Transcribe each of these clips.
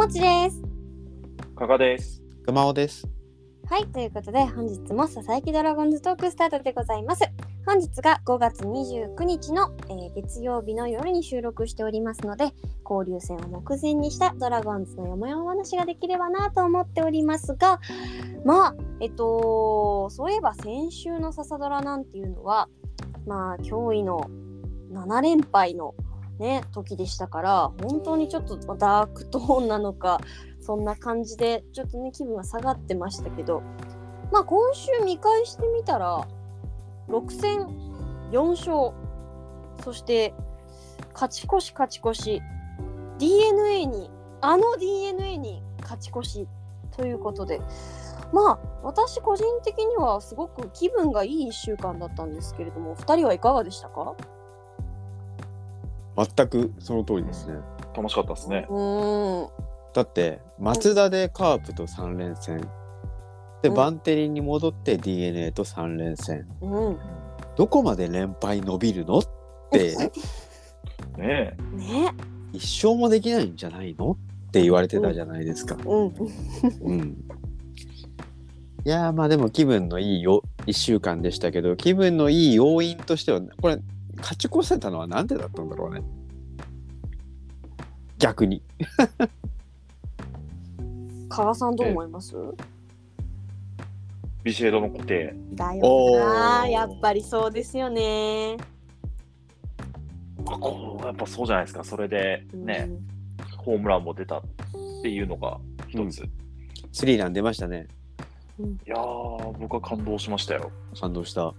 もちです。加賀です。熊尾です。はい、ということで本日もささやきドラゴンズトークスタートでございます。本日が5月29日の、えー月曜日の夜に収録しておりますので、交流戦を目前にしたドラゴンズのよもやま話ができればなと思っておりますが、まあ、えっと、そういえば先週の笹ドラなんていうのは、まあ、驚異の7連敗のね、時でしたから、本当にちょっとダークトーンなのか、そんな感じでちょっとね気分は下がってましたけどまあ今週見返してみたら6戦4勝そして勝ち越し勝ち越し d n a にあの d n a に勝ち越しということでまあ私個人的にはすごく気分がいい1週間だったんですけれども2人はいかがでしたか？全くその通りですね。楽しかったですね。うーん。だって松田でカープと3連戦。で、うん。バンテリンに戻って d n a と3連戦。うん。どこまで連敗伸びるの？って。ねね一生もできないんじゃないの？って言われてたじゃないですか。うん。うん、いやーまあでも気分のいいよ1週間でしたけど気分のいい要因としてはこれ勝ち越せたのはなんでだったんだろうね逆に。加賀さんどう思います？ビシエドの固定。だおよなーやっぱりそうですよね。あこうやっぱそうじゃないですか。それでね、ホームランも出たっていうのが一つ。いスリーラン出ましたねやー、僕は感動しましたよ。感動した。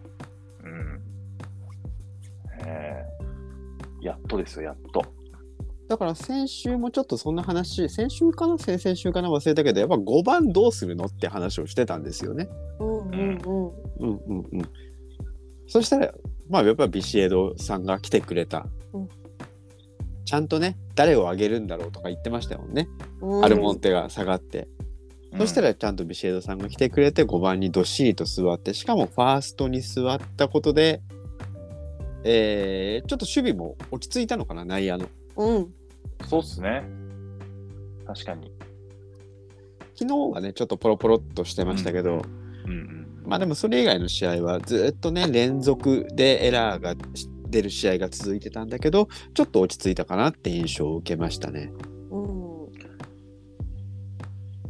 やっとですよ、やっと。だから先週もちょっとそんな話先週かな？先々週かな？忘れたけどやっぱ5番どうするのって話をしてたんですよね。うんうんうん。うんうんうん。そしたらまあやっぱビシエドさんが来てくれた。うんちゃんとね誰をあげるんだろうとか言ってましたもんね、うんアルモンテが下がって、そしたら、らちゃんとビシエドさんが来てくれて5番にどっしりと座ってしかもファーストに座ったことで、えーちょっと守備も落ち着いたのかな内野の。うん。そうっすね。確かに。昨日はねちょっとポロポロっとしてましたけど、うんうん。まあでもそれ以外の試合はずっとね連続でエラーが出る試合が続いてたんだけどちょっと落ち着いたかなって印象を受けましたね。うん。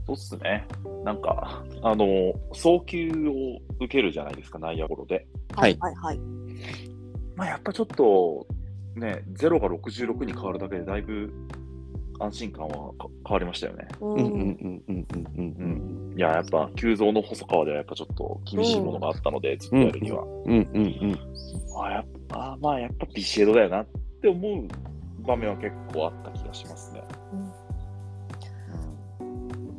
そうっすね。なんか、あの、送球を受けるじゃないですか、内野ゴロで。はいはいはい。まあ、やっぱちょっと、ね、0が66に変わるだけでだいぶ安心感はか変わりましたよね。ううんうんうんうんうんうんいや、やっぱ、急増の細川ではやっぱちょっと厳しいものがあったので、ずっとやるには。うんうんうんあやっぱあまあ、やっぱビシエドだよなって思う場面は結構あった気がしますね。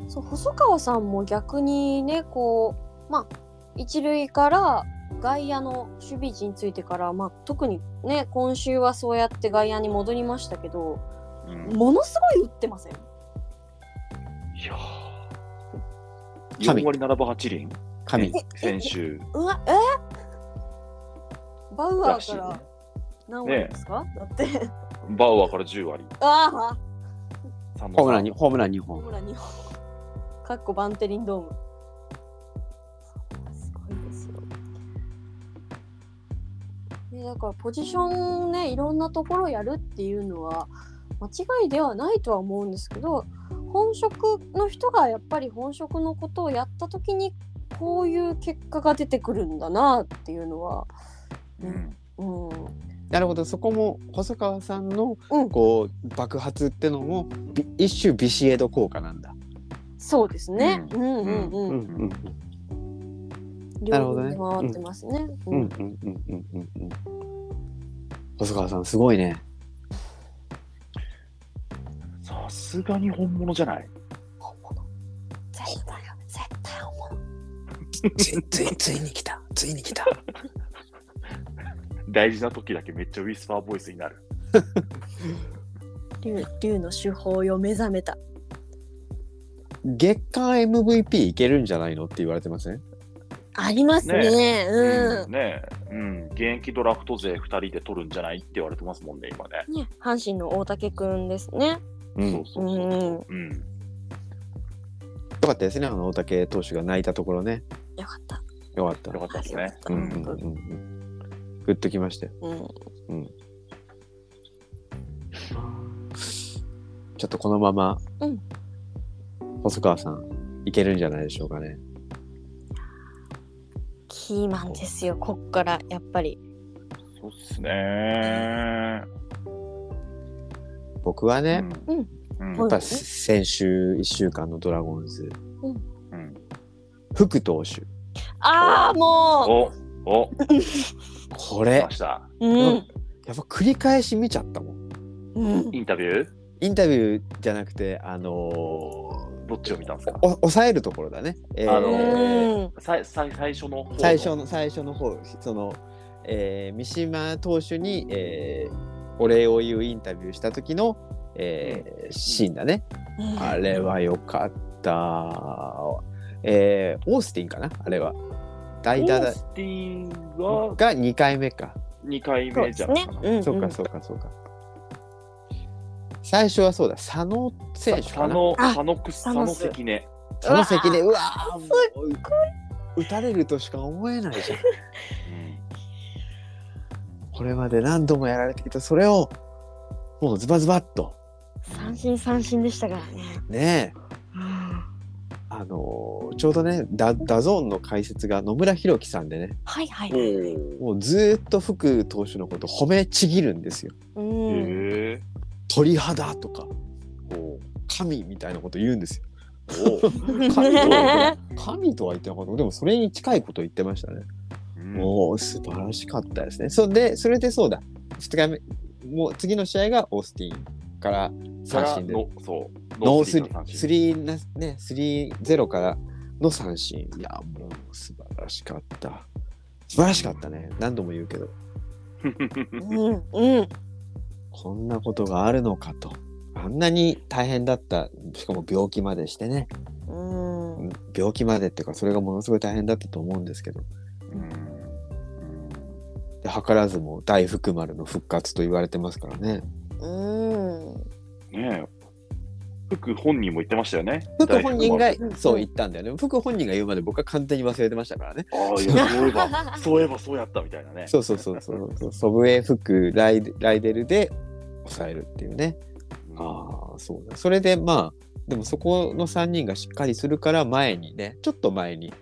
そう細川さんも逆にねこうまあ一塁から外野の守備陣についてから、まあ、特にね今週はそうやって外野に戻りましたけどうん。ものすごい打ってません？いやー。神。4割7分8厘、神。ね先週。うわえ？バウアーから何割ですか、だって。バウアーから10割、ああ3ホームランにホームラン2本。ホームラン2本。かっこバンテリンドームねだからポジションねいろんなところやるっていうのは間違いではないとは思うんですけど本職の人がやっぱり本職のことをやった時にこういう結果が出てくるんだなっていうのはうん。うんなるほど。そこも細川さんのうん。こう爆発ってのもび一種ビシエド効果なんだ。そうですね、うん、うん。うんうんうんうん両なるほどね。方に回ってますね。うん。うんうんうんうん。うん細川さんすごいね。さすがに本物じゃない？本物。絶対絶対本物。ついついついに来た。ついに来た。大事な時だけめっちゃウィスパーボイスになる。竜竜の手法よ目覚めた。月間 MVP いけるんじゃないのって言われてません？ありますねねうん、ねえ、うん、現役ドラフト勢2人で取るんじゃないって言われてますもんね、今ね。ね阪神の大竹くんですねうそうそうそうそう。うん。よかったですね、あの大竹投手が泣いたところね。よかった。よかった。よかったですね。うんうんうんうん。グッときましたよ。うん。ちょっとこのまま、うん細川さん、いけるんじゃないでしょうかね。キーマンですよ、こっからやっぱり。そうっすね。僕はね、うん。うんやっぱ先週1週間のドラゴンズ、うん福投手。ああ、もおおこれ来ま、した。う。うん。やっぱ繰り返し見ちゃったもん。うん。インタビュー？インタビューじゃなくて、あのーどっちを見たんですか？お抑えるところだね。えーあのうん。さいさい最初の方最初の最初の方その、えー三島投手に、えーお礼を言うインタビューした時の、えーシーンだね、あれは良かった、えーオースティンかな？あれは。代打だ。オースティンがが2回目か、2回そうですね目じゃないか。な。うん。そうかそうかそうか最初はそうだ佐野選手かな佐野、あ佐野く佐野関根。佐野関でうわーもすう打たれるとしか思えないじゃんこれまで何度もやられてきたそれをもうズバズバっと三振三振でしたからね。ねえあのーちょうどねダダゾーンの解説が野村弘樹さんでねはいはい。もうずーっと福投手のこと褒めちぎるんですよ。うん。へえ。鳥肌とかお神みたいなこと言うんですよ。お。神とは神とは言ってなかったでもそれに近いこと言ってましたね。もう素晴らしかったですね。それでそれでそうだ2日目もう次の試合がオースティンから三振でのそう。ノースリの三振スリーなねスリーゼロからの三振いやもう素晴らしかった素晴らしかったね何度も言うけどうん うん。こんなことがあるのかとあんなに大変だったしかも病気までしてねうん。病気までっていうかそれがものすごい大変だったと思うんですけどうんで図らずも大福丸の復活と言われてますからねうん。ねえ。福本人も言ってましたよね。福本人がそう言ったんだよね。福本人が言うまで僕は完全に忘れてましたからね。丸ああ、そういえば、そういえばそうやったみたいなね。そうそうそうそう。そう。祖父江福ライライデルで抑えるっていうね。ああそうだそれでまあでもそこの3人がしっかりするから前にねちょっと前に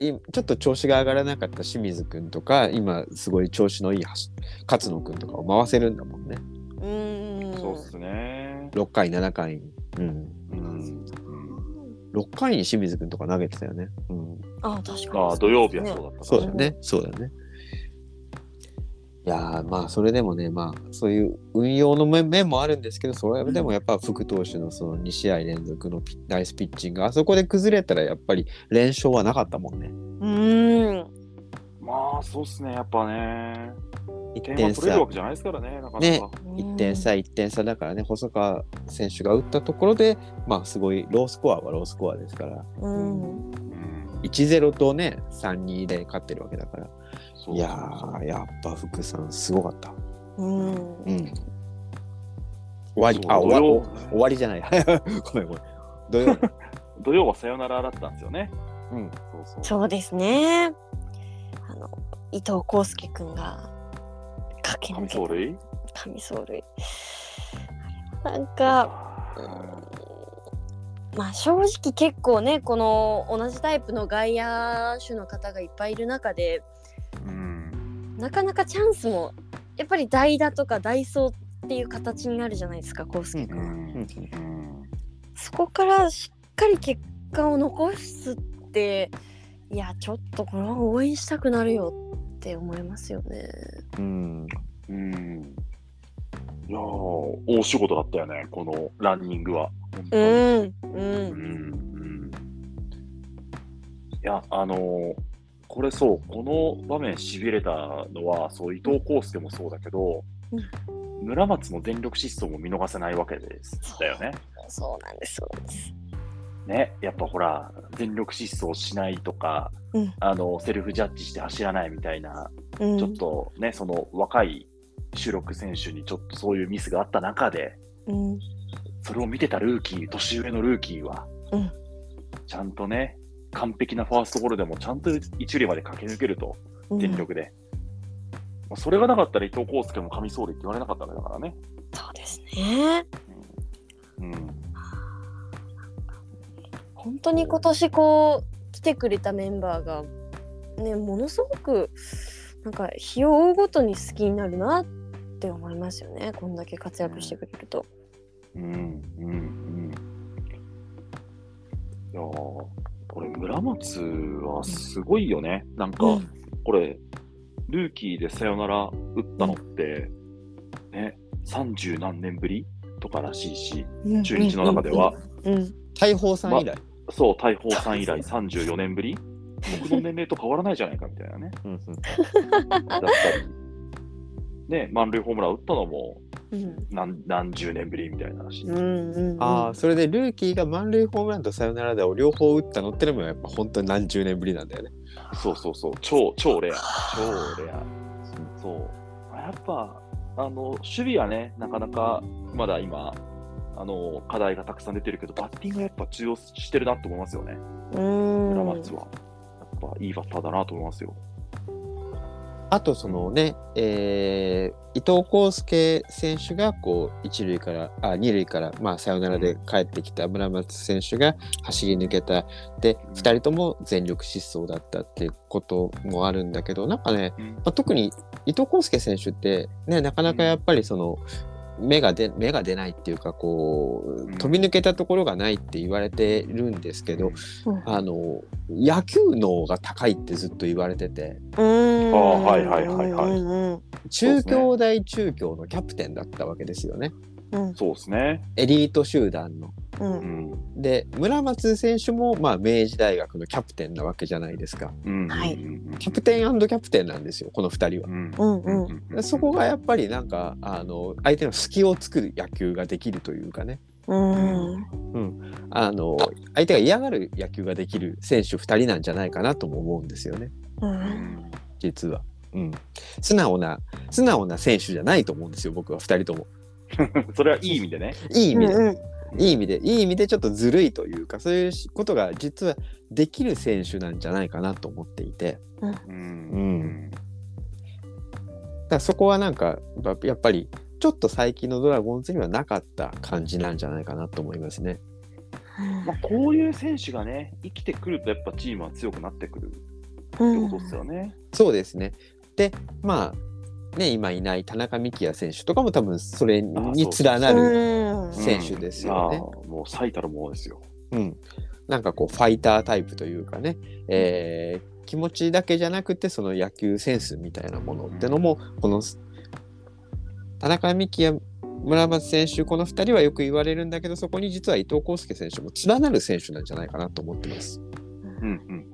いちょっと調子が上がらなかった清水君とか今すごい調子のいい橋勝野君とかを回せるんだもんね。うん。そうっすね。6回7回に、うん、うん。6回に清水君とか投げてたよね、うん、あ確かに。ああ、土曜日はそうだった。そうだねそうだねいやーまあそれでもねまあそういう運用の面面もあるんですけどそれでもやっぱ福投手のその2試合連続のピナイスピッチングあそこで崩れたらやっぱり連勝はなかったもんねうん。まあ、そうっすね、やっぱね。1点点差は取れるわけじゃないですからね、なかなか。ね1点差1点差だからね細川選手が打ったところでまあすごいロースコアはロースコアですからうん。うん1-0とね3-2で勝ってるわけだからいやーやっぱ福さんすごかったうん。うん終わりあ終わ土曜終わりじゃない ごめんごめん土曜 土曜はサヨナラだったんですよね。うんそうそう。そうですね。伊藤康介くんが駆け抜けた神走塁なんか、まあ正直結構ねこの同じタイプの外野手の方がいっぱいいる中でうん。なかなかチャンスもやっぱり代打とか代走っていう形になるじゃないですか康介君は。うん。うんそこからしっかり結果を残すっていやちょっとこれは応援したくなるよって思いますよね。うんうん。いやー、大仕事だったよね、このランニングは。本当にうんううんんうんいや、あのーこれそう、この場面しびれたのは、そう伊藤康介もそうだけど、村松の全力疾走も見逃せないわけですだよね。そうなんですそうなんです。ね、やっぱほら、全力疾走しないとか、うんあのセルフジャッジして走らないみたいな、うん、ちょっとね、その若い主力選手にちょっとそういうミスがあった中で、うんそれを見てたルーキー、年上のルーキーは、うんちゃんとね、完璧なファーストゴロでもちゃんと一塁まで駆け抜けると、全力で。まあそれがなかったら伊藤康介も神走塁って言われなかったわけだからね。そうですね。本当に今年こう来てくれたメンバーがねものすごくなんか日を追うごとに好きになるなって思いますよねこんだけ活躍してくれると。うん。うん。うん。いやーこれ、村松はすごいよね。なんか、うんこれ、ルーキーでサヨナラ打ったのって、ね、30何年ぶりとからしいし、中日の中では、うんうん大砲さん以来。そう、大砲さん以来34年ぶり？僕の年齢と変わらないじゃないかみたいなね。うんうんだったり、ね、満塁ホームラン打ったのもうん何何十年ぶりみたいな話。うんうんうんああ、それでルーキーが満塁ホームランとサヨナラでを両方打ったのってのもやっぱ本当に何十年ぶりなんだよね。そうそうそう、超、超レア。超レア。そう。やっぱ、あの、守備はね、なかなかまだ今、あの、課題がたくさん出てるけど、バッティングはやっぱ通用してるなと思いますよね。うん村松は。やっぱいいバッターだなと思いますよ。あとそのね、えー伊藤康介選手がこう一塁からあ二塁からまあサヨナラで帰ってきた村松選手が走り抜けたでうん2人とも全力疾走だったっていうこともあるんだけどなんかね、うんまあ、特に伊藤康介選手ってねなかなかやっぱりその、目が出目が出ないっていうかこううん。飛び抜けたところがないって言われてるんですけど、うん。あの野球脳が高いってずっと言われてて。うん。ああはいはいはいはい。中京大中京のキャプテンだったわけですよねうんそうですね。エリート集団の。ううんん。で村松選手も、まあ、明治大学のキャプテンなわけじゃないですか。うん。はいうんキャプテンキャプテンなんですよこの2人は。うんうんうんうんそこがやっぱりなんかあの相手の隙を作る野球ができるというかねうんあの相手が嫌がる野球ができる選手2人なんじゃないかなとも思うんですよねううんん実は、うん。素直な素直な選手じゃないと思うんですよ僕は2人とも。それはいい意味でね。いい意味で、うんいい意味でいい意味でちょっとずるいというかそういうことが実はできる選手なんじゃないかなと思っていてうんだからそこはなんかややっぱりちょっと最近のドラゴンズにはなかった感じなんじゃないかなと思いますね。まあ、こういう選手がね、生きてくるとやっぱチームは強くなってくるってことですよね。そうですね。でまあね今いない田中幹也選手とかも多分それに連なる、うん。選手ですよね。いやーもう最たるものですよ。うん、なんかこうファイタータイプというかね、えー気持ちだけじゃなくてその野球センスみたいなものってのも、この田中幹也村松選手この2人はよく言われるんだけどそこに実は伊藤康介選手も連なる選手なんじゃないかなと思ってます。うんうんうんうん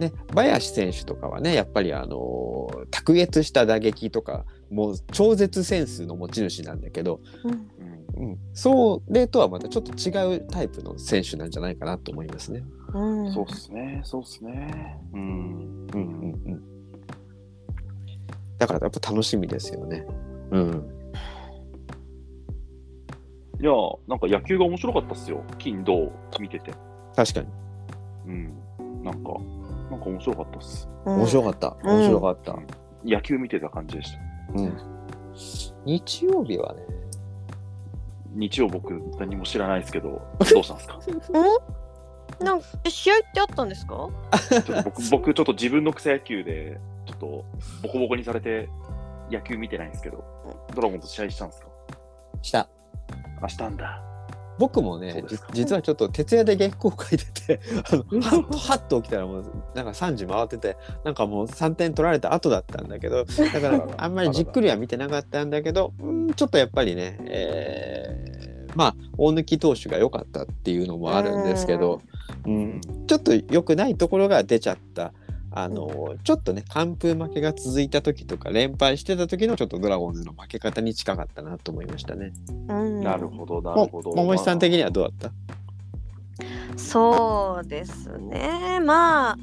ね、林選手とかはねやっぱりあのー卓越した打撃とかもう超絶センスの持ち主なんだけど、うんうんうん、それとはまたちょっと違うタイプの選手なんじゃないかなと思いますね。うんそうっすね、そうっすね。うん。うんうんうん、だからやっぱ楽しみですよね。うん、いやー、なんか野球が面白かったっすよ。金、土見てて。確かにうん。なんか、なんか面白かったっす。面白かった、うん。面白かった、野球見てた感じでした。うん。日曜日はね。日曜僕何も知らないですけど、どうしたんですか？なんえ試合ってあったんですか？ちょっと僕 僕ちょっと自分の草野球で、ちょっとボコボコにされて野球見てないんですけど、ドラゴンズ試合したんですか？した。あ、したんだ。僕もね実はちょっと徹夜で原稿書いてて あのはっと起きたらもうなんか3時回っててなんかもう3点取られた後だったんだけど だからあんまりじっくりは見てなかったんだけどうんちょっとやっぱりね、えーまあ大貫投手が良かったっていうのもあるんですけど、うん、ちょっと良くないところが出ちゃった。あのちょっとね完封負けが続いた時とか連敗してた時のちょっとドラゴンズの負け方に近かったなと思いましたね。うん。なるほど、なもるほど。桃井さん的にはどうだったそうですね。まあ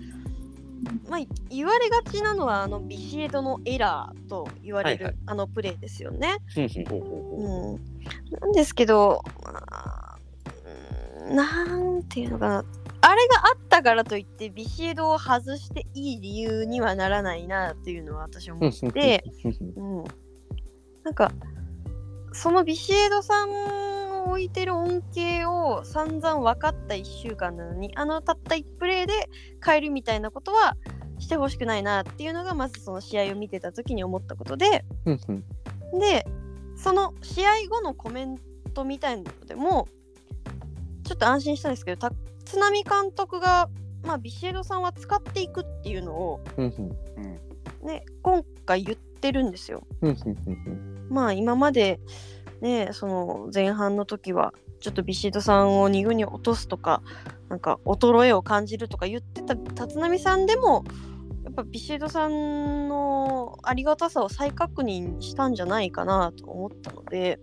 まあ言われがちなのはあのビシエドのエラーと言われる、はいはい。あのプレーですよね。ほうほうほううん、なんですけど、まあうなんていうのかなあれがあったからといってビシエドを外していい理由にはならないなっていうのは私は思って、うん、なんかそのビシエドさんを置いてる恩恵を散々分かった1週間なのにあのたった1プレーで変えるみたいなことはしてほしくないなっていうのがまずその試合を見てた時に思ったことで。でその試合後のコメントみたいなのでもちょっと安心したんですけど立浪監督が、まあ、ビシエドさんは使っていくっていうのを、ね、今回言ってるんですよ。まあ今までねその前半の時はちょっとビシエドさんを2軍に落とすとかなんか衰えを感じるとか言ってた立浪さんでもやっぱビシエドさんのありがたさを再確認したんじゃないかなと思ったので、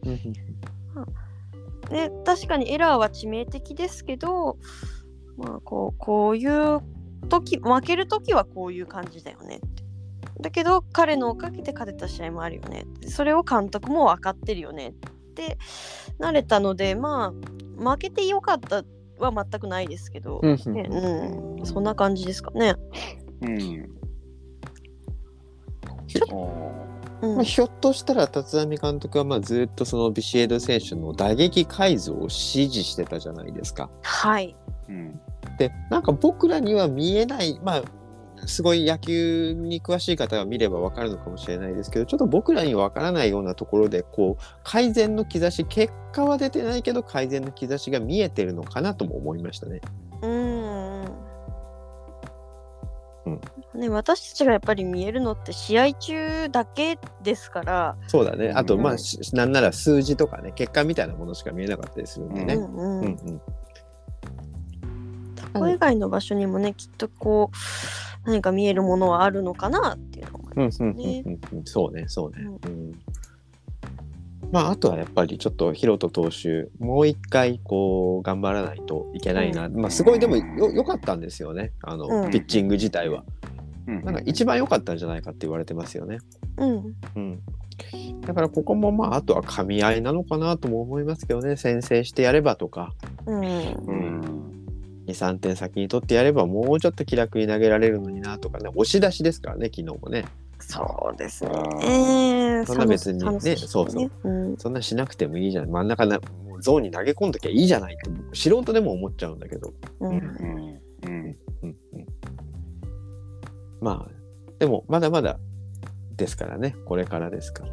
で確かにエラーは致命的ですけど、まあ、こうこういう時負ける時はこういう感じだよねって。だけど彼のおかげで勝てた試合もあるよねそれを監督も分かってるよねってなれたのでまあ負けてよかったは全くないですけど、ねうん、そんな感じですかね。うん。ちまあ、ひょっとしたら立浪監督はまあずっとそのビシエド選手の打撃改造を指示してたじゃないですか。はい。うん。でなんか僕らには見えないまあすごい野球に詳しい方が見れば分かるのかもしれないですけどちょっと僕らには分からないようなところでこう改善の兆し結果は出てないけど改善の兆しが見えてるのかなとも思いましたね。うん。うん。ね、私たちがやっぱり見えるのって試合中だけですから、そうだね。あとまうんあしなんなら数字とかね結果みたいなものしか見えなかったりするんでね。うんううん。んうん。ここ以外の場所にもねきっとこう何か見えるものはあるのかなっていうのがうんうんうんうんうん。そうねそうね。うんまああとはやっぱりちょっとヒロト投手もう一回こう頑張らないといけないな、まあすごいでもよ良かったんですよね。あの、うん。ピッチング自体は。うん。なんか一番良かったんじゃないかって言われてますよね。うん。うん。だからここもまああとは噛み合いなのかなとも思いますけどね。先制してやればとか。うん。うん。23点先に取ってやればもうちょっと気楽に投げられるのになとかね。押し出しですからね昨日もね。そうですねそんな別にねサノスそうそう。うん。そんなしなくてもいいじゃん。真ん中なもうゾーンに投げ込んどきゃいいじゃないって僕素人でも思っちゃうんだけど。うん。うん。うん。うん。うん、まあでもまだまだですからね。これからですから。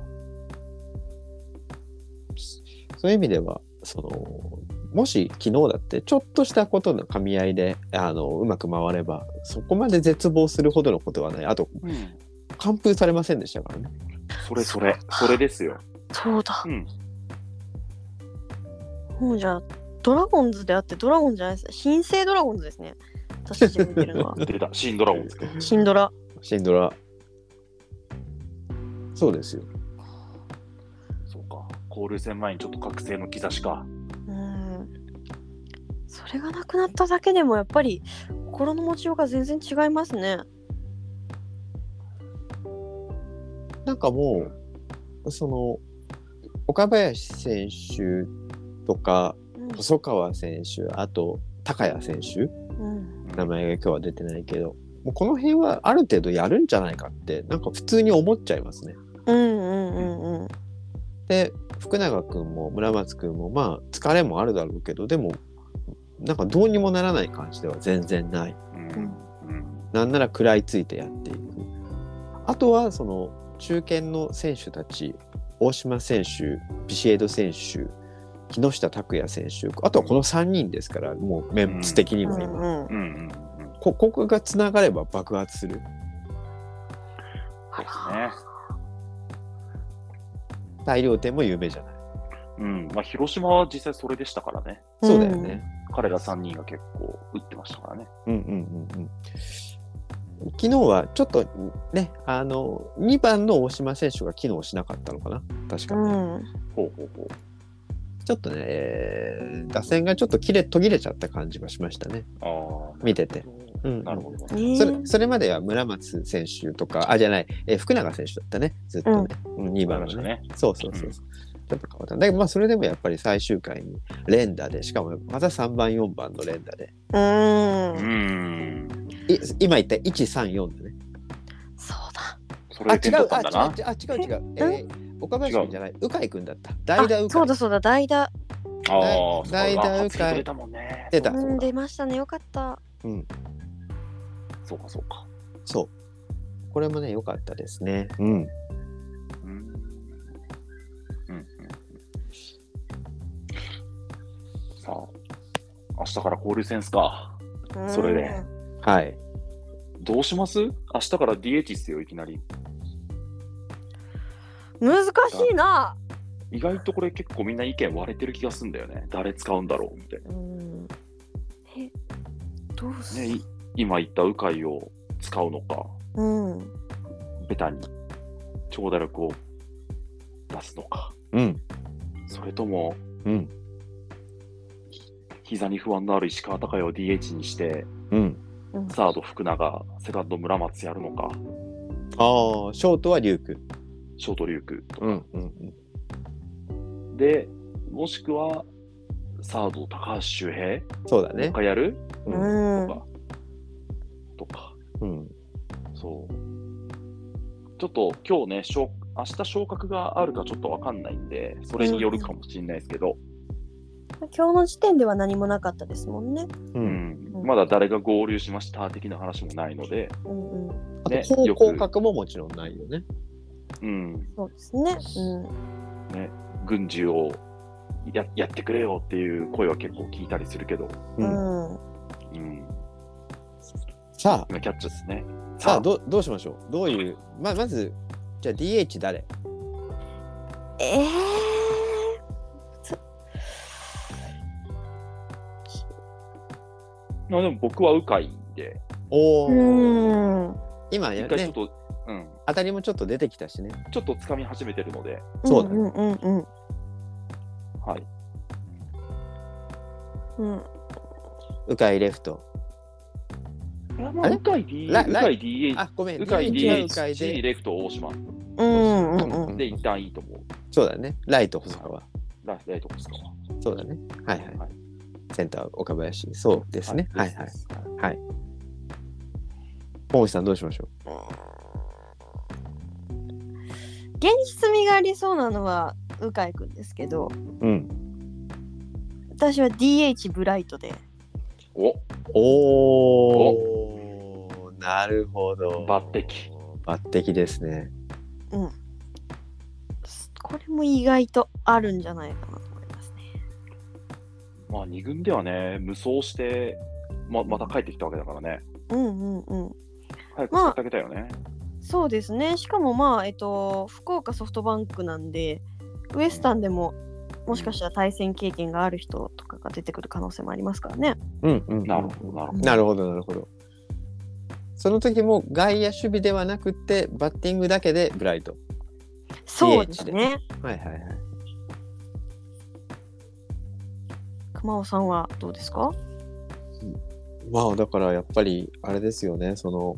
そういう意味ではそのもし昨日だってちょっとしたことの噛み合いであのうまく回ればそこまで絶望するほどのことはない。あとうん。完封されませんでしたからねそれそれ、それですよ。そうだ。うん。もうじゃあドラゴンズであってドラゴンじゃないです。新生ドラゴンズですね。私たちが見てるのは。出た、新ドラゴンズ。か。シンドラ。シンドラ。そうですよ。そうか。交流戦前にちょっと覚醒の兆しか。うん。それがなくなっただけでもやっぱり心の持ちようが全然違いますねなんかもうその岡林選手とかうん細川選手あと高谷選手うん名前が今日は出てないけどもうこの辺はある程度やるんじゃないかってなんか普通に思っちゃいますね。うんうんうんうんで福永君も村松君もまあ疲れもあるだろうけどでもなんかどうにもならない感じでは全然ない。うん。うん。なんなら食らいついてやっていく。あとはその中堅の選手たち大島選手ビシエド選手木下拓也選手あとはこの3人ですからもうメンツ的には今、うんうん。うん。こここがつながれば爆発する。そうですね。大量点も有名じゃない。うん。まあ、広島は実際それでしたからね。そうだよね。彼ら3人が結構打ってましたからね。うんうんうんうん。昨日はちょっとね、あの、2番の大島選手が機能しなかったのかな？確かに。うんほうほうほう。ちょっとね、えー打線がちょっと切れ途切れちゃった感じがしましたね。ああ。見てて。うんなるほど。ねそれそれまでは村松選手とか、あ、じゃない、えー福永選手だったね、ずっとね。うん、2番のね。ね。そうそうそうそう。ちょっと変わった。だけどまあそれでもやっぱり最終回に連打で、しかもまた3番、4番の連打で。うん。い今言った1、3、4だね。そうだ。それで点取ったんだあな。違うあ違う違う違う。えー岡林君じゃない、鵜飼君だった。代打あ鵜飼。そうだそうだ、代打。ああ、代打そう迂回か出たもんね。出たうん、出ましたね。よかった。うん、そうか、そうか。そう。これもね、良かったですね。うん。うん。うん。うんさあ、明日から交流戦っすか。それではい。どうします？明日から DH っすよ、いきなり。うん。難しいな。意外とこれ結構みんな意見割れてる気がするんだよね。誰使うんだろうみたいうん。え、どうすな。ね、い今言った鵜飼を使うのか、うん。ベタに長打力を出すのか、うん。それともうん。膝に不安のある石川昂弥を DH にして、うん。サード福永、セカンド村松やるのか、ああ、ショートはリュウク。ショートリュークとか、うん。うん。で、もしくはサード高橋周平？そうだねと。かやる？う。うんん。とか、とか、うん。そう。ちょっと今日ね、昇明日昇格があるかちょっとわかんないんで、それによるかもしれないですけど、今日の時点では何もなかったですもんね。う。うんうんまだ誰が合流しました的な話もないので、うんうん。あと、ね高よく校格ももちろんないよね。うん、そうですね。うん。ね、軍事をややってくれよっていう声は結構聞いたりするけど、う。うんん。うん、さあ、今キャッチですね。さあ、どうどうしましょう？どういう、ままず、じゃあ DH 誰？ええまでも僕は鵜飼で、おー。うん。今やねちょっ、と、うん、当たりもちょっと出てきたしね。ちょっと掴み始めてるので、そうだねうんうんうんはい。うん。うん。鵜飼レフト。まあ、あれ？鵜飼 D、ラ鵜飼 DH、あ、ごめん、鵜飼 DH。レフト大島うんうんうん。で一旦いいと思う。そうだね。ライト細川。ラライトですか。そうだね。はいはい。はいセンター岡林。そうですね。はいはい。はい。大内さんどうしましょ現実味がありそうなのは鵜飼くんですけど、ううん。私は DH ブライトで。おおおなるほど。抜擢。抜擢ですね。これも意外とあるんじゃないかな。まあ、2軍ではね、無双して、ままた帰ってきたわけだからね。うんうんうん。早く使ってあげたよね。そうですね。しかもまあ、えっと、福岡ソフトバンクなんで、ウエスタンでももしかしたら対戦経験がある人とかが出てくる可能性もありますからね。うんうん。なるほど、なるほど。なるほど、なるほど。その時も外野守備ではなくて、バッティングだけでブライト。そうですね。はいはいはい。熊尾さんはどうですか？まあだからやっぱりあれですよねその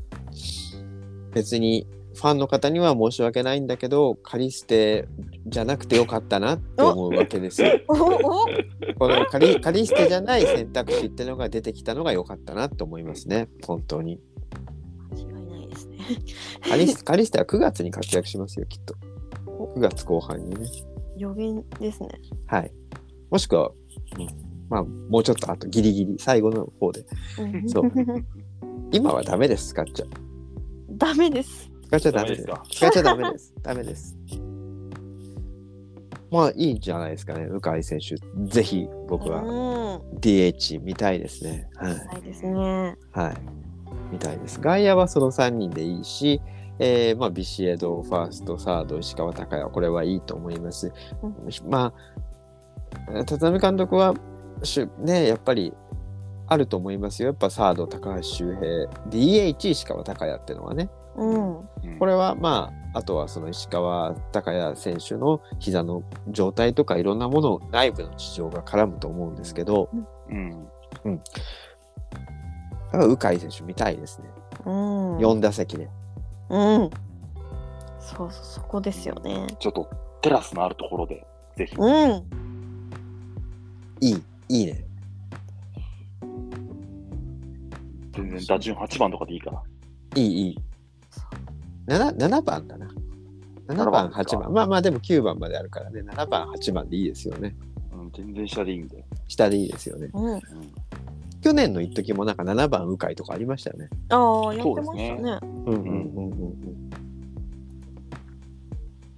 別にファンの方には申し訳ないんだけどカリステじゃなくてよかったなって思うわけですよ。このカリカリステじゃない選択肢ってのが出てきたのが良かったなと思いますね本当に。間違いないですね。カリスカリステは9月に活躍しますよきっと。9月後半にね。予言ですね。はい。もしくは、うんまあもうちょっとあとギリギリ最後の方で。うんそう 今はダメです使っちゃ。ダメです。使っちゃダメです。ダメです使っちゃダメです。ダメです。まあいいんじゃないですかね、鵜飼選手。ぜひ僕はうん。DH 見たいですね。はい。ないですね。はい。見たいです。外野はその3人でいいし、えーまあ、ビシエド、ファースト、サード、石川昂弥、これはいいと思います。うまあ、立浪監督は、ね、やっぱりあると思いますよ。やっぱサード、高橋周平、DH 石川昂弥っていうのはね。うん。うんこれはまあ、あとはその石川昂弥選手の膝の状態とかいろんなもの、内部の事情が絡むと思うんですけど、うん。だから鵜飼選手見たいですね。うん。4打席で。うん。そうそう、そこですよね。ちょっとテラスのあるところでぜひ。うん。いい、いいね。全然打順8番とかでいいかな。いい、いい。7, 7番だな。7 7番、番ですか8番。まあまあでも9番まであるからね。7番、8番でいいですよね。うん、全然下でいいんで。下でいいですよね。うん。うん、去年の一時もなんか7番、鵜飼とかありましたよね。ああ、やってましたね。うんうんうんうんうん。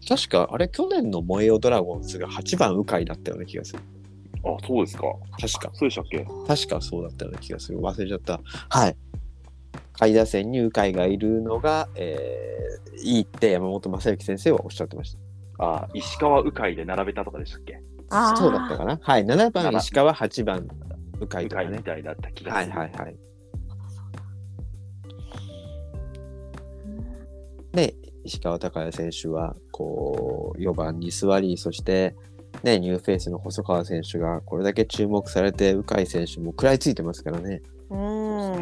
確か、あれ、去年の燃えよドラゴンズが8番、鵜飼だったような気がする。あ、そうですか。確か。そうでしたっけ？確かそうだったような気がする。忘れちゃった。はい。下位打線に鵜飼がいるのが、えー、いいって山本正幸先生はおっしゃってました。あ、石川鵜飼で並べたとかでしたっけ？ああ。そうだったかな。はい。7番7石川、8番鵜飼鵜飼みとかね。たいだった気がはいする。はいはい。で、石川昂弥選手は、こう、4番に座り、そして、ね、ニューフェイスの細川選手がこれだけ注目されて、鵜飼選手も食らいついてますからね。うん。ね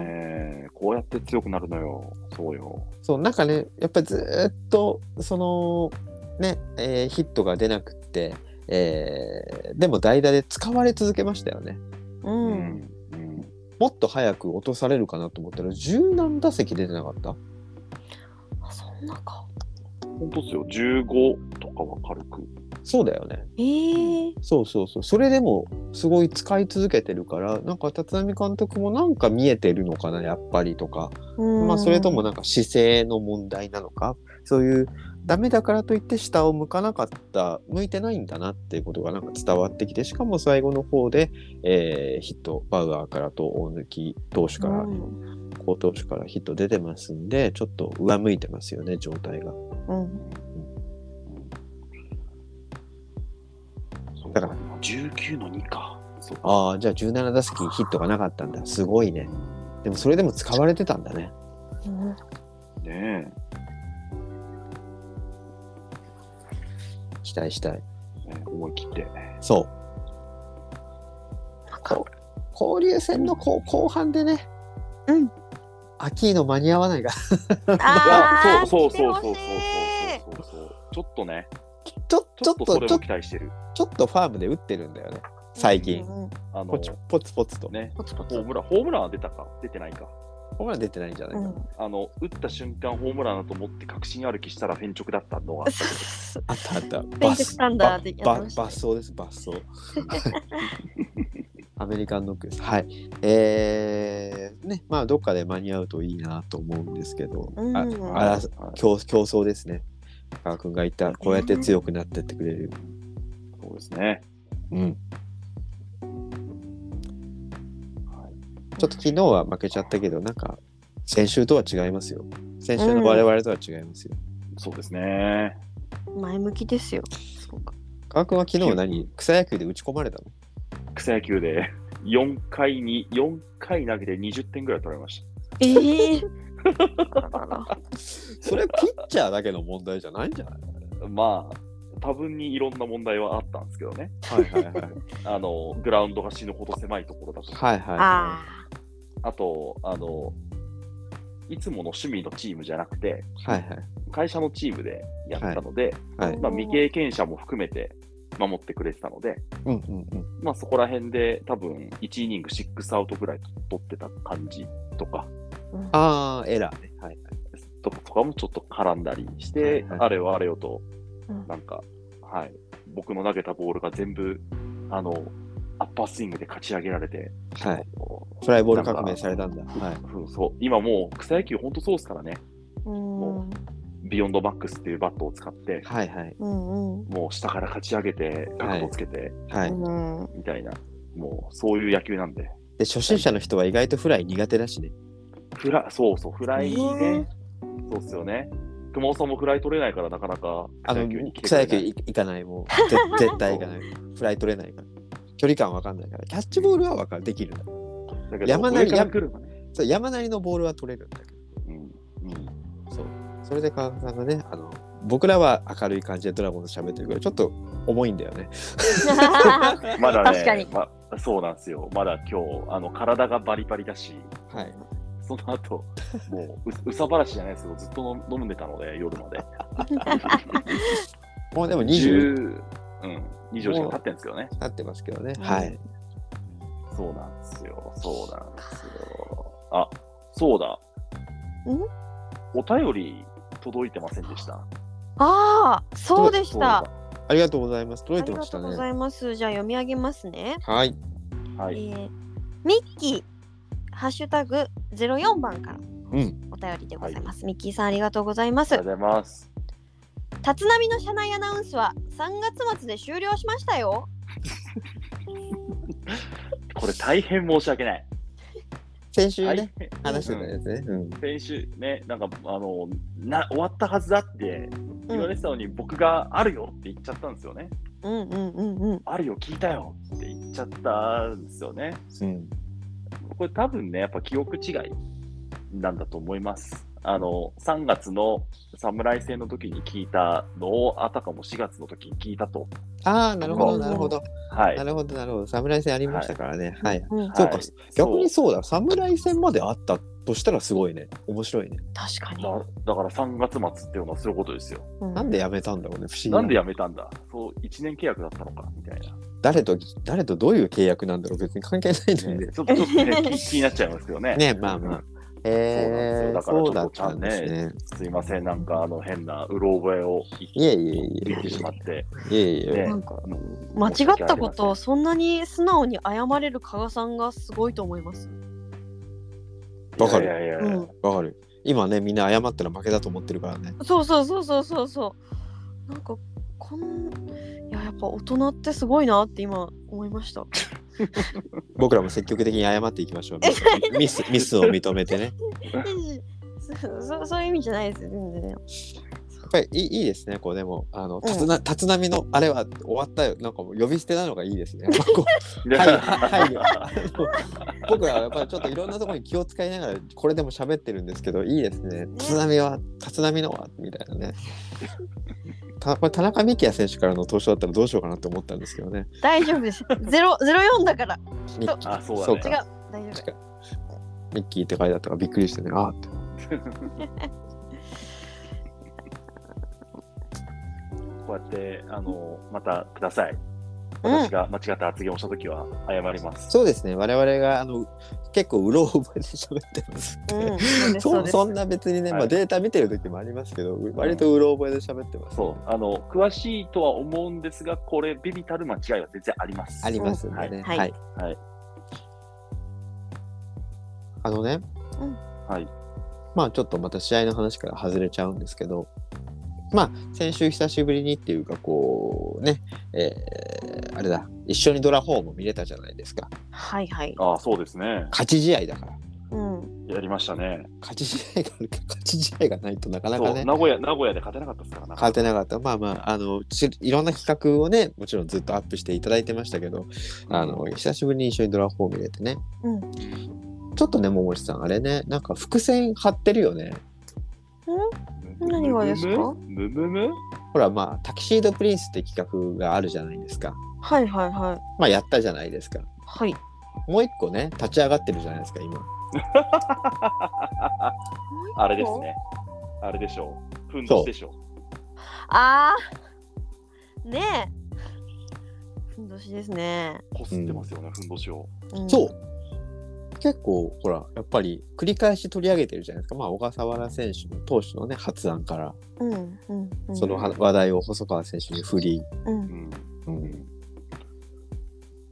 えこうやって強くなるのよ。そうよ。そう、なんかね、やっぱりずーっと、その、ね、えーヒットが出なくって、えーでも代打で使われ続けましたよね。う。うんん。もっと早く落とされるかなと思ったら、十何打席出てなかった？あ、そんなか。本当ですよ。15とかは軽く。そうだよね。ええ。そうそうそう。それでも、すごい使い続けてるから、なんか立浪監督もなんか見えてるのかな、やっぱりとか。うん。まあ、それともなんか姿勢の問題なのか。そういう、ダメだからといって下を向かなかった、向いてないんだなっていうことがなんか伝わってきて、しかも最後の方で、えーヒット、バウアーからと大貫投手から、うん。好投手からヒット出てますんで、ちょっと上向いてますよね、状態が。うん。だから19の2か。ああ、じゃあ17打席ヒットがなかったんだ。すごいね。でもそれでも使われてたんだね。うんね期待したい。えね思い切って。そう。こ交流戦の後後半でね、うん。アキーノ間に合わないが、ああ、そうそうそうそうそうそうそうそう。ちょっとね、ちょちょっちょっとちょ期待してる。ちょっとファームで打ってるんだよね、最近。うんうんあのポチポツポツと。ね、ポツポツホームラン、ホームランは出たか？出てないか。ホームラン出てないんじゃないかな。うんあの、打った瞬間ホームランだと思って確信歩きしたらフェンチョクだったのがあった。あったあった。ベンチスタンダーでやばってました走です、抜走。アメリカンノックです。はい。えー、ね、まあ、どっかで間に合うといいなと思うんですけど、うんああらはい競競争ですね。高君が言った、こうやって強くなってってくれる。そうですね。うん。はいちょっと昨日は負けちゃったけど、なんか、先週とは違いますよ。先週の我々とは違いますよ。そうですね。前向きですよ。そうか。高君は昨日何？草野球で打ち込まれたの？草野球で4回に、4回投げて20点ぐらい取られました。ええあららら それピッチャーだけの問題じゃないんじゃない？まあ、多分にいろんな問題はあったんですけどね。はいはいはい。あの、グラウンドが死ぬほど狭いところだとか。はいはいはああと、あの、いつもの趣味のチームじゃなくて、い。はいはい。会社のチームでやったので、はい。まあ、未経験者も含めて守ってくれてたので、うんうんうん。まあ、そこら辺で多分1イニング6アウトぐらい取ってた感じとか、ああ、エラーね。はいはい。ととかもちょっと絡んだりして、はいはいあれよあれよと、うんなんか、はい、僕の投げたボールが全部、あの、アッパースイングでかち上げられて、はい。フライボール革命されたんだ。はい。うんそう今もう草野球本当そうですからね、うんうんビヨンドマックスっていうバットを使って、はいはい。うんうんもう下からかち上げて、角度つけて、はい。うんみたいな、もうそういう野球なんで、で、初心者の人は意外とフライ苦手だしね。フラそうそう、フライねね、そうっすよね。熊尾さんもフライ取れないから、なかなかあの草野球に来、てく草野球れない。い行かない。もう、ぜ絶対行かない。フライ取れないから。距離感わかんないから。キャッチボールはわかる。できるんだ。だけど山なりねそう山なりのボールは取れるんだけど。うんうんそう。それで川上さんがね、あの、僕らは明るい感じでドラゴンと喋ってるけど、ちょっと重いんだよね。まだね、確かにまそうなんですよ。まだ今日、あの体がバリバリだし、はい。その後、もうう、うさばらしじゃないですけど、ずっと飲飲んでたので、夜まで。もうでも20、10うん、24時間経ってるんですけどね。なってますけどね。うんはい。そうなんですよ。そうなんですよ。あ、そうだ。お便り届いてませんでした。ああ、そうでした。ありがとうございます。あ届いてりがとうごましたね。ざいます。じゃあ読み上げますね。はい。はい。えーミッキー、ハッシュタグ04番からうん。お便りでございます。ミッキーさんありがとうございますあり。がとうございます。立浪の社内アナウンスは3月末で終了しましたよ。これ大変申し訳ない。先週大ね、変話してたやつね。うん。先週ね、なんかあのな終わったはずだってうん言われてたのに、僕があるよって言っちゃったんですよね。うんうんうんうん。あるよ、聞いたよって言っちゃったんですよね。うん。これ多分ね、やっぱ記憶違いなんだと思います。あの、3月の侍戦の時に聞いたのを、あたかも4月の時に聞いたと。ああ、なるほど、うんなるほど。はい。なるほど、なるほど。侍戦ありましたからね。はい。うん、そうかはい逆にそそうだ、侍戦まであったとしたらすごいね。面白いね。確かに。うだだから3月末っていうのはそういうことですよ。うんなんで辞めたんだろうね、不思議なんで辞めたんだ？そう、1年契約だったのかみたいな。誰と、誰とどういう契約なんだろう別に関係ないのにねね。ちょっとちょっとね気 気になっちゃいますけどね。ね、まあまあ。えー、そうそうだったなんですよだからちょっとちゃんんですね。すいません、なんかあの変なうろ覚えをいえいえいえ言ってしまって。いえいえ。ねなんか間違ったことをそんなに素直に謝れる加賀さんがすごいと思います。わかるいやいやいやうん、わかる。今ね、みんな謝ったら負けだと思ってるからね。そうそうそうそうそうそう。なんかこんいややっぱ大人ってすごいなって今思いました。僕らも積極的に謝っていきましょう。ミス、ミスを認めてね。そ そそういう意味じゃないですよ全然。やっぱりいいいいですね、こうでも、あの、ん立な立浪のあれは終わったよ。なんかもう呼び捨てなのがいいですね。こういやはい、はい、あの 僕らはやっぱりちょっといろんなところに気を使いながらこれでも喋ってるんですけどいいですね。立浪は立浪のはみたいなね。たこれ田中幹也選手からの投資だったらどうしようかなって思ったんですけどね。大丈夫です。ゼロゼロ四だから。ミッキあ、そうだね。そうか違う大丈夫。ーミッキーって書いてあったからびっくりしてね。あーって。こうやって、あの、またください。うん私が間違った発言をしたときは謝ります。そうですね。我々があの結構うろ覚えで喋ってます。うん、そそんな別にね、まあ、はいデータ見てる時もありますけど、割とうろ覚えで喋ってます、そう、あの、詳しいとは思うんですが、これ、ビビたる間違いは全然あります。ありますね。うんはい。はいはい。あのね、はい。まあちょっとまた試合の話から外れちゃうんですけど、まあ先週久しぶりにっていうかこうね、えーあれだ、一緒にドラホーム見れたじゃないですか。はいはい。ああ、そうですね。勝ち試合だから。うん。やりましたね。勝ち試合があるけど、勝ち試合がないとなかなかね、名古屋、名古屋で勝てなかったですからな。勝てなかった。まあまあ、あの、ちいろんな企画をね、もちろんずっとアップしていただいてましたけど、あの、久しぶりに一緒にドラホーム見れてね。うん。ちょっとね、桃地さん、あれね、なんか伏線張ってるよね。何がですか？むむむほら、まあ、タキシードプリンスって企画があるじゃないですか。はいはいはい。まあ、やったじゃないですか。はい。もう一個ね、立ち上がってるじゃないですか、今。あれですね。あれでしょう。ふんどしでしょうああ。ねえ。ふんどしですね。こすってますよね、ふんどしを。うんそう。結構、ほら、やっぱり繰り返し取り上げてるじゃないですか。まあ、小笠原選手の投手のね、発案から、うんうんうん。そのは話題を細川選手に振り。う。うんん。うん、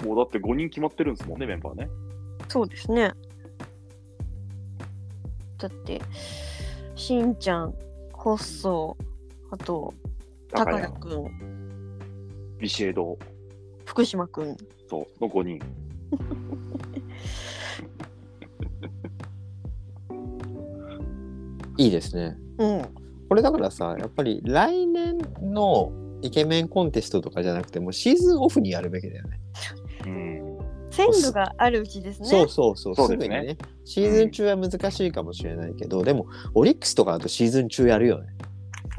もうだって5人決まってるんですもんね、メンバーね。そうですね。だって、しんちゃん、ホッソー、あと、高高谷、谷くん、ビシエド、福島くん。そう、の5人。いいですね。うん。これだからさ、やっぱり来年のイケメンコンテストとかじゃなくて、もうシーズンオフにやるべきだよね。うん。鮮度があるうちですね。そうそうそう、そうですねすぐにね。シーズン中は難しいかもしれないけど、でも、オリックスとかだとシーズン中やるよね。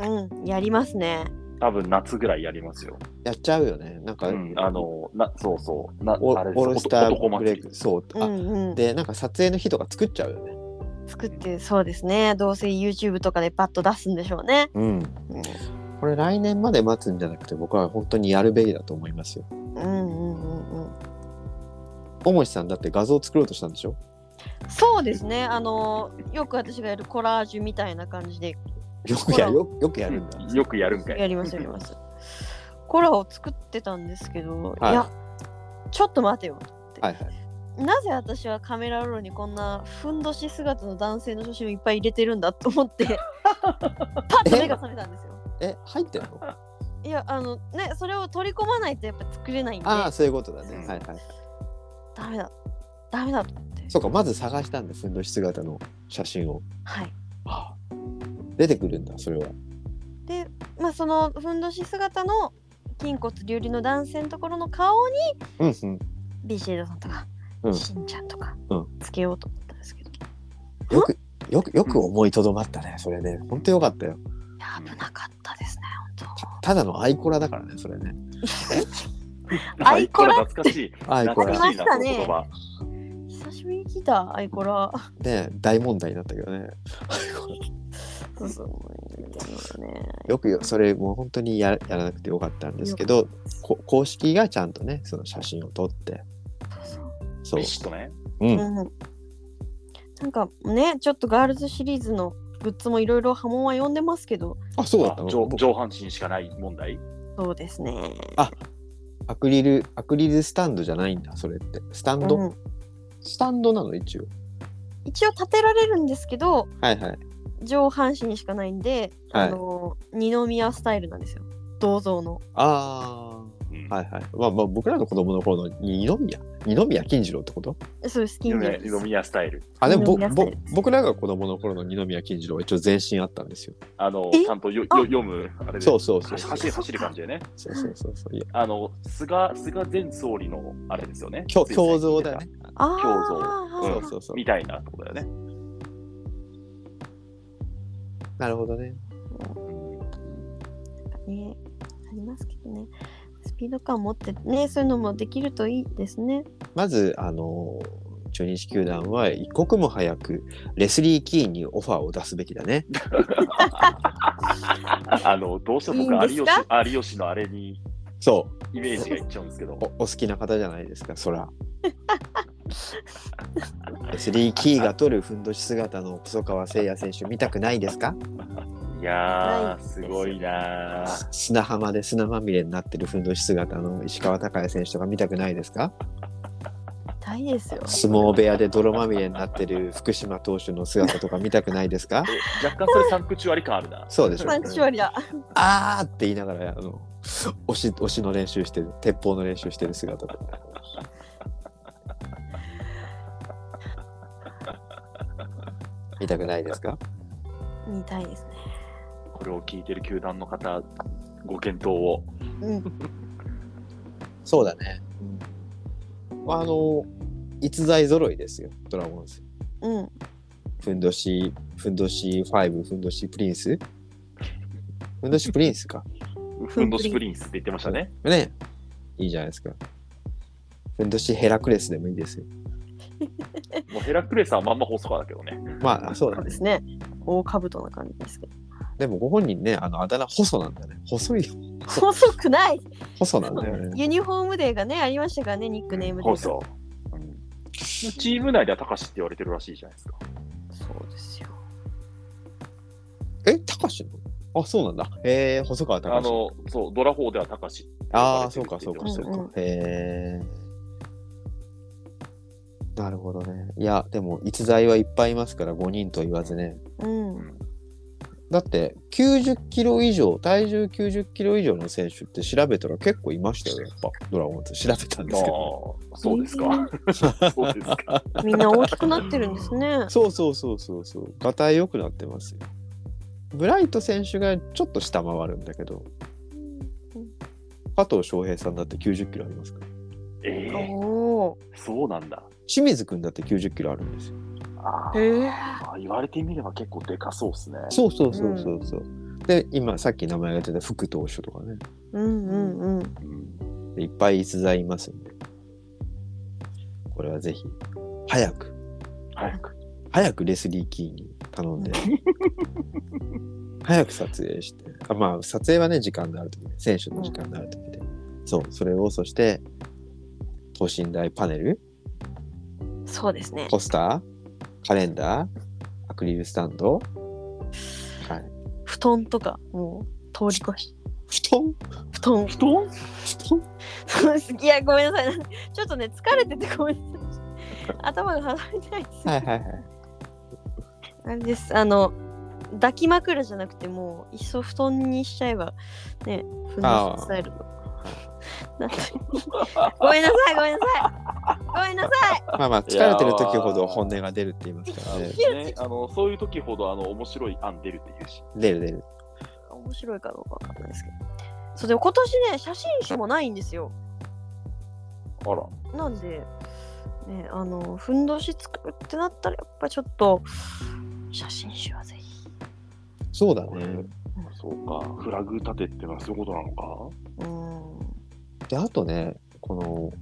うん。やりますね。多分夏ぐらいやりますよ。やっちゃうよね。なんか、うん、あの、な、そうそう。なオールスタ男ーブレイク、そう。うんあうん。で、なんか撮影の日とか作っちゃうよね。作ってそうですね。どうせ YouTube とかでパッと出すんでしょうね。うん。うんこれ来年まで待つんじゃなくて僕は本当にやるべきだと思いますよ。うんうんうんうん。おもしさんだって画像作ろうとしたんでしょ？そうですね。あのよく私がやるコラージュみたいな感じでよくやよよくやるんだ。よくやるんかい。やりますやります。コラを作ってたんですけど、はいい、やちょっと待てよって、はいはい。なぜ私はカメラロールにこんなふんどし姿の男性の写真をいっぱい入れてるんだと思って パッと目が覚めたんですよ。え？入ってんの？いやあのねそれを取り込まないとやっぱ作れないんでああそういうことだね。うんはいはい。ダメだダメだと思ってそうかまず探したんだふんどし姿の写真を。はいああ出てくるんだそれは。でまあそのふんどし姿の筋骨隆々の男性のところの顔にうんうん。ビシエドさんとか、うん。しんちゃんとかうん。つけようと思ったんですけど、いよくよくよく思いとどまったねそれね。本当よかったよ。や危なかったですね本たただのアイコラだからねそれね。アイコラ？懐かしい。アイコラ。懐かしいな、ありましたね。その言葉。当久しぶりに聞いたアイコラ。ね大問題になったけどね。そうそうね。よくよそれもう本当にややらなくてよかったんですけどこ公式がちゃんとねその写真を撮って。そうビシッとね。ううん。んなんかねちょっとガールズシリーズのグッズもいろいろ波紋は呼んでますけど。あそうだったの？あ上上半身しかない問題？そうですね。アクリルアクリルスタンドじゃないんだそれって。スタンド、うん。スタンドなの？一応。一応立てられるんですけどはいはい。上半身しかないんで、はい。あの二宮スタイルなんですよ。銅像の。あうんあはいはい。まあまあ僕らの子供の頃の二宮？二宮金次郎ってこと？そうです金二城です。宮二宮スタイル。あでもぼぼ二宮スタイル僕らが子供の頃の二宮金次郎は一応全身あったんですよ。あの、え？ちゃんとよよあ。読む、あれで。そうそうそう。走走る走る感じでね。そうそうそうそう。いや。あの、菅、菅前総理のあれですよね。胸つい最近胸像だよね。あ胸あ像そうそうそう。みたいなとこだよね。なるほどね。ねありますけどね。スピード感持ってねそういうのもできるといいですねまずあの中日球団は一刻も早くレスリー・キーンにオファーを出すべきだね。あの、どうしてもいいん僕、有吉、有吉のあれにそうイメージがいっちゃうんですけど。おお好きな方じゃないですか、そら。レスリー・キーが取るふんどし姿の細川誠也選手見たくないですか？いやー、すごいなー。砂浜で砂まみれになってるふんどし姿の石川昂弥選手とか見たくないですか？痛いですよ。相撲部屋で泥まみれになってる福島投手の姿とか見たくないですか？え若干それサンクチュアリ感あるな。そうでしょ。サンクチュアリだあーって言いながらあの押し押しの練習してる。鉄砲の練習してる姿とか。見たくないですか？見たいですねこれを聞いてる球団の方、ご検討を。うん。そうだね、あの逸材揃いですよドラゴンズ。うん。ふんどしふんどし5ふんどしプリンス？ふんどしプリンスか。ふんどしプリンスって言ってましたね。ね。いいじゃないですか。ふんどしヘラクレスでもいいですよ。もうヘラクレスはまんま細川だけどね。まあそうだね。そうですね。大兜な感じですけどでもご本人ねあのあだ名細なんだね。細い細くない。細なんだよね。ユニフォームデーがねありましたからねニックネームデーが細。うん。チーム内では高しって言われてるらしいじゃないですか。そうですよ。え高しの？あそうなんだ。へえ細川隆あの、そう、ドラフォーでは高し。ああそうかそうかうんうんそうか、へえなるほどね。いやでも逸材はいっぱいいますから5人と言わずね。うん。うんだって90キロ以上体重90キロ以上の選手って調べたら結構いましたよやっぱドラゴンズ調べたんですけど。そうですか。そうですか。みんな大きくなってるんですね。そうそうそうそうそう。がたい良くなってますよ。ブライト選手がちょっと下回るんだけど。加藤翔平さんだって90キロありますから。ええおおそうなんだ。清水君だって90キロあるんですよああ、言われてみれば結構でかそうですね。そうそうそうそうそう、で今さっき名前が出た福投手とかね。うんうんうん。うん。いっぱい逸材いますんでこれはぜひ早く。早く。早くレスリー・キーに頼んで。早く撮影して。あまあ撮影はね時間のある時で。選手の時間のある時で、そうそれをそして等身大パネル？そうですね。ポスター？カレンダーアクリルスタンドはい布団とか、もう通り越し。布団？布団。布団？布団？いや、ごめんなさい。ちょっとね、疲れててごめんなさい。頭が離れないです。はいはいはいあれです。あの、抱き枕じゃなくて、もう、いっそ布団にしちゃえば、ね、ふんどしスタイルごめんなさい、ごめんなさい。ごめんなさい。まあまあ疲れてる時ほど本音が出るって言いますからねね、あのそういう時ほどあの面白い案出るっていうし。出る出る面白いかどうかわかんないですけど。そうでも今年ね、写真集もないんですよ。あら。なんで、ね、あの、ふんどし作るってなったら、やっぱちょっと、写真集はぜひ。そうだこれねそうか、フラグ立てってのはそういうことなのかうん。であとねこの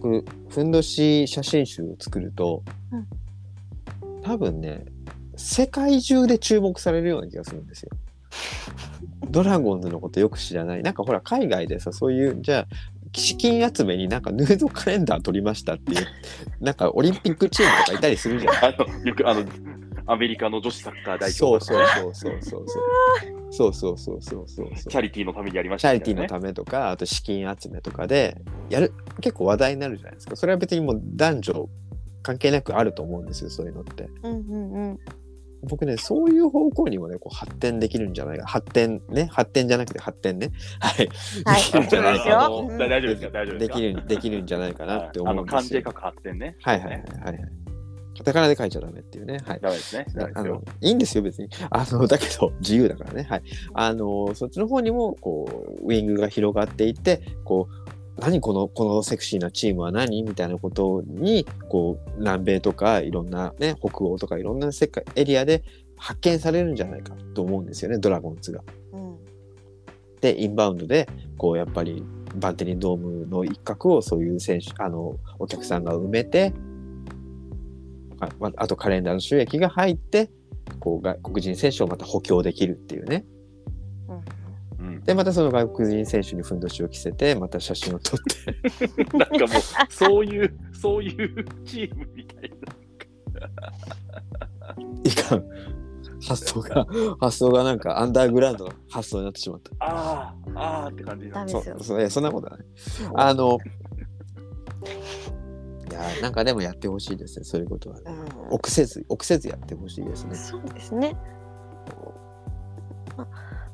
僕ふんどし写真集を作ると、多分ね世界中で注目されるような気がするんですよ。ドラゴンズのことよく知らないなんかほら海外でさそういうじゃあ資金集めになんかヌードカレンダー取りましたっていうなんかオリンピックチームとかいたりするじゃん。あのよくあのアメリカの女子サッカー代そう表とかそうそうそうそうそうそうそうそうそう。そうそうチャリティーのためにやりましチャリたみたいなねティーのためとかあと資金集めとかでやる結構話題になるじゃないですか。それは別にもう男女関係なくあると思うんですよそういうのって。うんうんうん。僕ねそういう方向にもねこう発展できるんじゃないか。発展ね発展じゃなくて発展ね。はい。はい。できるんじゃないか。な大丈夫ですか大丈夫でかですきるできるんじゃないかなって思あうんですよ。の漢字で書く発展ね。はいはいはいはいはいカタカナで書いちゃダメっていうね。はい。ダメですね。ダメですよ。あの。いいんですよ別に。あのだけど自由だからね。はい。あのそっちの方にもこうウイングが広がっていってこう何このこのセクシーなチームは何みたいなことにこう南米とかいろんなね北欧とかいろんな世界エリアで発見されるんじゃないかと思うんですよね。ドラゴンズが。うん。でインバウンドでこうやっぱりバンテリンドームの一角をそういう選手あのお客さんが埋めてあまあとカレンダーの収益が入ってこう外国人選手をまた補強できるっていうね。うん。うんでまたその外国人選手にふんどしを着せてまた写真を撮って。なんかもう、そういう、そういうチームみたいいかん。発想が発想がなんかアンダーグラウンドの発想になってしまった。な。ああ、ああって感じになる。ダメですよ。そうそそんなことはない。あのいやなんかでもやってほしいですねそういうことはね。うん臆せず臆せずやってほしいですね。そうですね。ま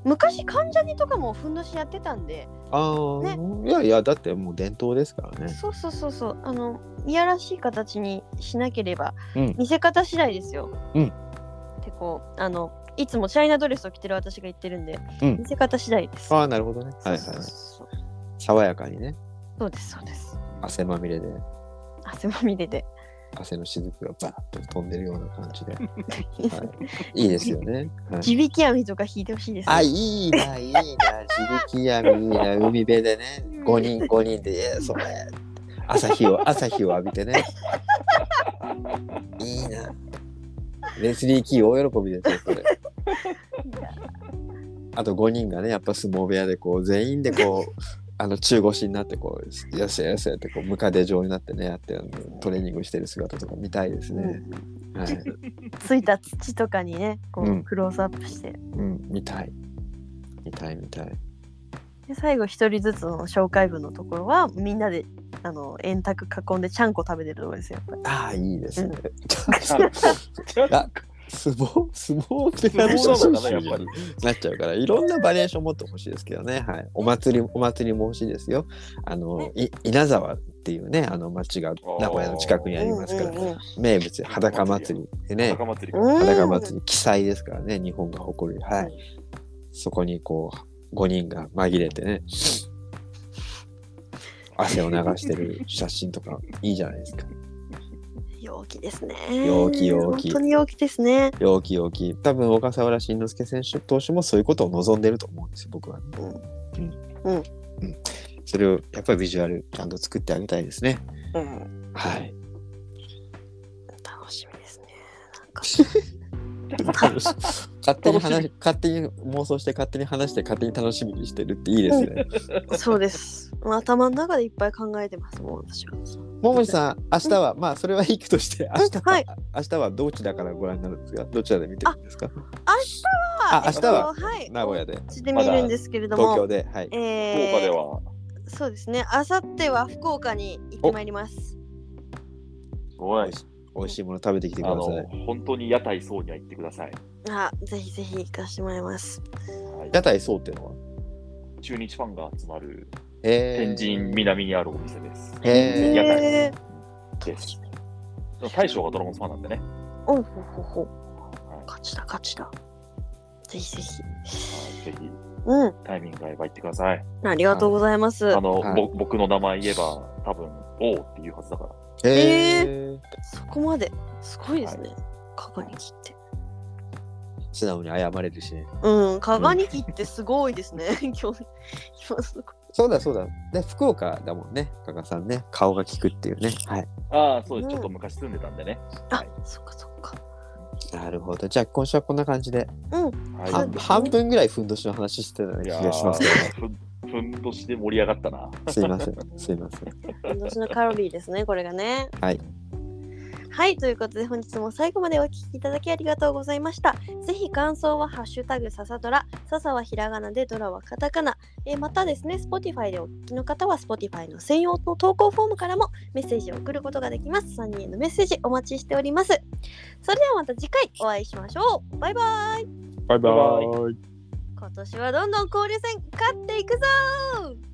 昔関ジャニとかもふんどしやってたんで、ああ、いやいやだってもう伝統ですからね。そうそうそうそうあのいやらしい形にしなければ、うん見せ方次第ですよ。うんってこうあのいつもチャイナドレスを着てる私が言ってるんで、うん見せ方次第です。ああなるほどね。はいはい爽やかにねそうですそうです。汗まみれで汗まみれで。汗の雫がバーッと飛んでるような感じで、はい、いいですよね。はい地引き網とか引いてほしいです、ね。あ、いいな、いいな、地引き網いいな、海辺でね、5人、5人で、それ、朝日を、朝日を浴びてね。いいな。レスリー・キー大喜びですよ、それ。あと5人がね、やっぱ相撲部屋で、こう、全員でこう、あの中腰になってこうよしよしってこうムカデ状になってねやってトレーニングしてる姿とか見たいですね。はい、ついた土とかにねこう、うんクローズアップしてうん、見たい。見たい見たい。で最後一人ずつの紹介文のところはみんなであの円卓囲んでちゃんこ食べてるところですよああ、いいですね。じゃあ相撲、相撲部相屋の写撲なのか やっぱり。なっちゃうから、いろんなバリエーション持ってほしいですけどね。はい。お祭り、お祭りも欲しいですよ。あの、い稲沢っていうね、あの町が名古屋の近くにありますから、名物、裸祭りでね、高祭り。うん裸祭り、記載ですからね、日本が誇る。はい。そこにこう、5人が紛れてね、汗を流してる写真とか、いいじゃないですか。陽気ですね。陽気陽気。本当に陽気ですね。陽気陽気。多分、小笠原慎之介選手投手もそういうことを望んでると思うんですよ、僕は、うん。うん。うん。それを、やっぱりビジュアル、ちゃんと作ってあげたいですね。うん。はい。楽しみですね。なんか。楽し勝手に話勝手に妄想して勝手に話して勝手に楽しみにしてるっていいですね。そうです。もう頭の中でいっぱい考えてますもん私は。ももじさん明日はまあそれはいいとして明日は、はい明日はどちらからご覧になるんですか？どちらで見てるんですか？明日はあ明日は？えっとはい。名古屋で見るんですけれども東京、ではい。え福ー岡では、そうですね。あさっては福岡に行ってまいります。おい美味しいもの食べてきてくあのださい。、本当に屋台そうには行ってください。あ、ぜひぜひ行かしてもらいます。はい屋台そうっていうのは？中日ファンが集まるえ天神南にあるお店です。へー屋台へです。大将がドラゴンズファンなんでね。おうほうほうほう。はい勝ちだ勝ちだ。ぜひぜひ。はいぜひうん。タイミングが合えば行ってください。ありがとうございます。あの、僕の名前言えば多分、おうっていうはずだから。ええーそこまで。すごいですね。カガニキって。素直に謝れるしね。うん、カガニキってすごいですね。今日、今すごいそうだそうだ。で福岡だもんね。加賀さんね。顔が利くっていうね。はい。ああ、そうです。うんちょっと昔住んでたんでね。あ、はいそっかそっか。なるほど。じゃあ今週はこんな感じで、うん。はい半半分ぐらいふんどしの話してたようない気やがしますけど、ーふんふんどしで盛り上がったな。すいません。すいません。今年のカロリーですね、これがね。はい。はい、ということで本日も最後までお聞きいただきありがとうございました。ぜひ感想はハッシュタグささドラ、ささはひらがなでドラはカタカナ。えーまたですね、Spotify でお聞きの方は Spotify の専用の投稿フォームからもメッセージを送ることができます。3人へのメッセージお待ちしております。それではまた次回お会いしましょう。バイバイ。バイバイイ。今年はどんどん交流戦勝っていくぞ